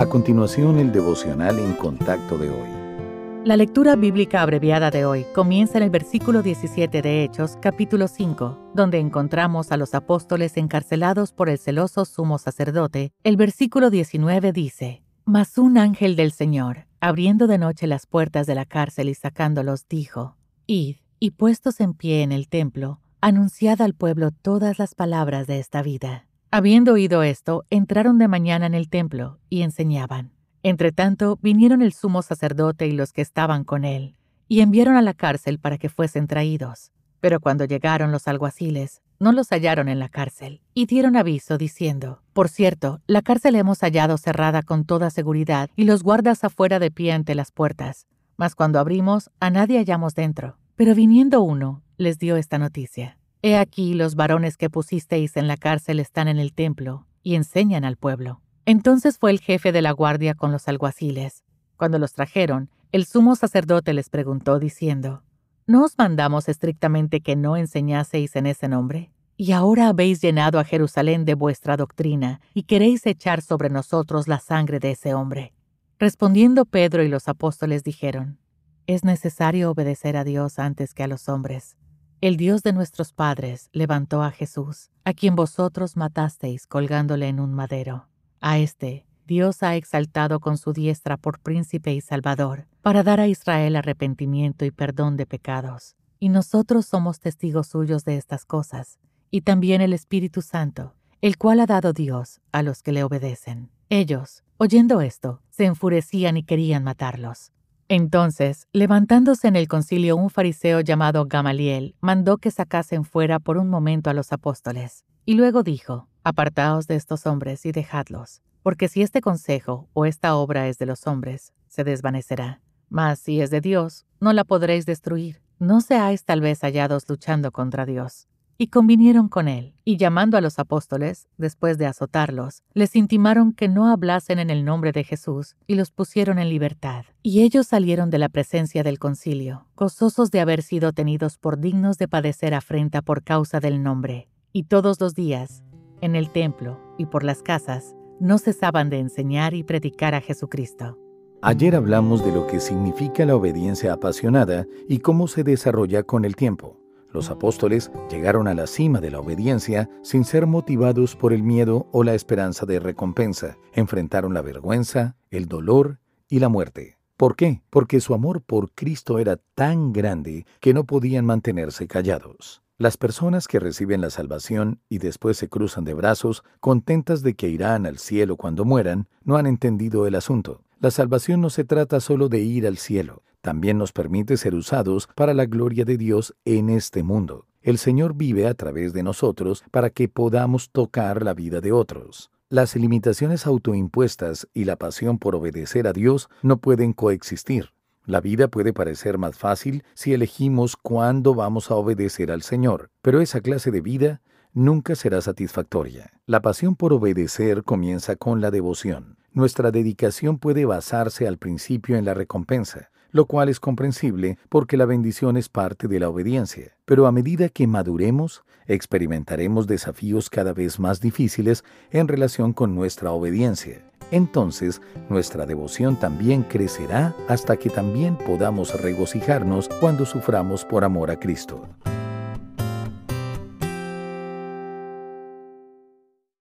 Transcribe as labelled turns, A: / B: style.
A: A continuación, el devocional en contacto de hoy.
B: La lectura bíblica abreviada de hoy comienza en el versículo 17 de Hechos, capítulo 5, donde encontramos a los apóstoles encarcelados por el celoso sumo sacerdote. El versículo 19 dice, Mas un ángel del Señor, abriendo de noche las puertas de la cárcel y sacándolos, dijo, Id, y puestos en pie en el templo, anunciad al pueblo todas las palabras de esta vida. Habiendo oído esto, entraron de mañana en el templo y enseñaban. Entretanto, vinieron el sumo sacerdote y los que estaban con él, y enviaron a la cárcel para que fuesen traídos. Pero cuando llegaron los alguaciles, no los hallaron en la cárcel, y dieron aviso diciendo, Por cierto, la cárcel hemos hallado cerrada con toda seguridad, y los guardas afuera de pie ante las puertas. Mas cuando abrimos, a nadie hallamos dentro. Pero viniendo uno, les dio esta noticia. He aquí los varones que pusisteis en la cárcel están en el templo y enseñan al pueblo. Entonces fue el jefe de la guardia con los alguaciles. Cuando los trajeron, el sumo sacerdote les preguntó diciendo, ¿No os mandamos estrictamente que no enseñaseis en ese nombre? Y ahora habéis llenado a Jerusalén de vuestra doctrina y queréis echar sobre nosotros la sangre de ese hombre. Respondiendo Pedro y los apóstoles dijeron, Es necesario obedecer a Dios antes que a los hombres el Dios de nuestros padres levantó a Jesús, a quien vosotros matasteis colgándole en un madero. A este Dios ha exaltado con su diestra por príncipe y salvador, para dar a Israel arrepentimiento y perdón de pecados. Y nosotros somos testigos suyos de estas cosas, y también el Espíritu Santo, el cual ha dado Dios a los que le obedecen. Ellos, oyendo esto, se enfurecían y querían matarlos. Entonces, levantándose en el concilio un fariseo llamado Gamaliel, mandó que sacasen fuera por un momento a los apóstoles, y luego dijo, Apartaos de estos hombres y dejadlos, porque si este consejo o esta obra es de los hombres, se desvanecerá. Mas si es de Dios, no la podréis destruir. No seáis tal vez hallados luchando contra Dios. Y convinieron con él, y llamando a los apóstoles, después de azotarlos, les intimaron que no hablasen en el nombre de Jesús, y los pusieron en libertad. Y ellos salieron de la presencia del concilio, gozosos de haber sido tenidos por dignos de padecer afrenta por causa del nombre. Y todos los días, en el templo y por las casas, no cesaban de enseñar y predicar a Jesucristo.
A: Ayer hablamos de lo que significa la obediencia apasionada y cómo se desarrolla con el tiempo. Los apóstoles llegaron a la cima de la obediencia sin ser motivados por el miedo o la esperanza de recompensa. Enfrentaron la vergüenza, el dolor y la muerte. ¿Por qué? Porque su amor por Cristo era tan grande que no podían mantenerse callados. Las personas que reciben la salvación y después se cruzan de brazos, contentas de que irán al cielo cuando mueran, no han entendido el asunto. La salvación no se trata solo de ir al cielo, también nos permite ser usados para la gloria de Dios en este mundo. El Señor vive a través de nosotros para que podamos tocar la vida de otros. Las limitaciones autoimpuestas y la pasión por obedecer a Dios no pueden coexistir. La vida puede parecer más fácil si elegimos cuándo vamos a obedecer al Señor, pero esa clase de vida nunca será satisfactoria. La pasión por obedecer comienza con la devoción. Nuestra dedicación puede basarse al principio en la recompensa, lo cual es comprensible porque la bendición es parte de la obediencia. Pero a medida que maduremos, experimentaremos desafíos cada vez más difíciles en relación con nuestra obediencia. Entonces, nuestra devoción también crecerá hasta que también podamos regocijarnos cuando suframos por amor a Cristo.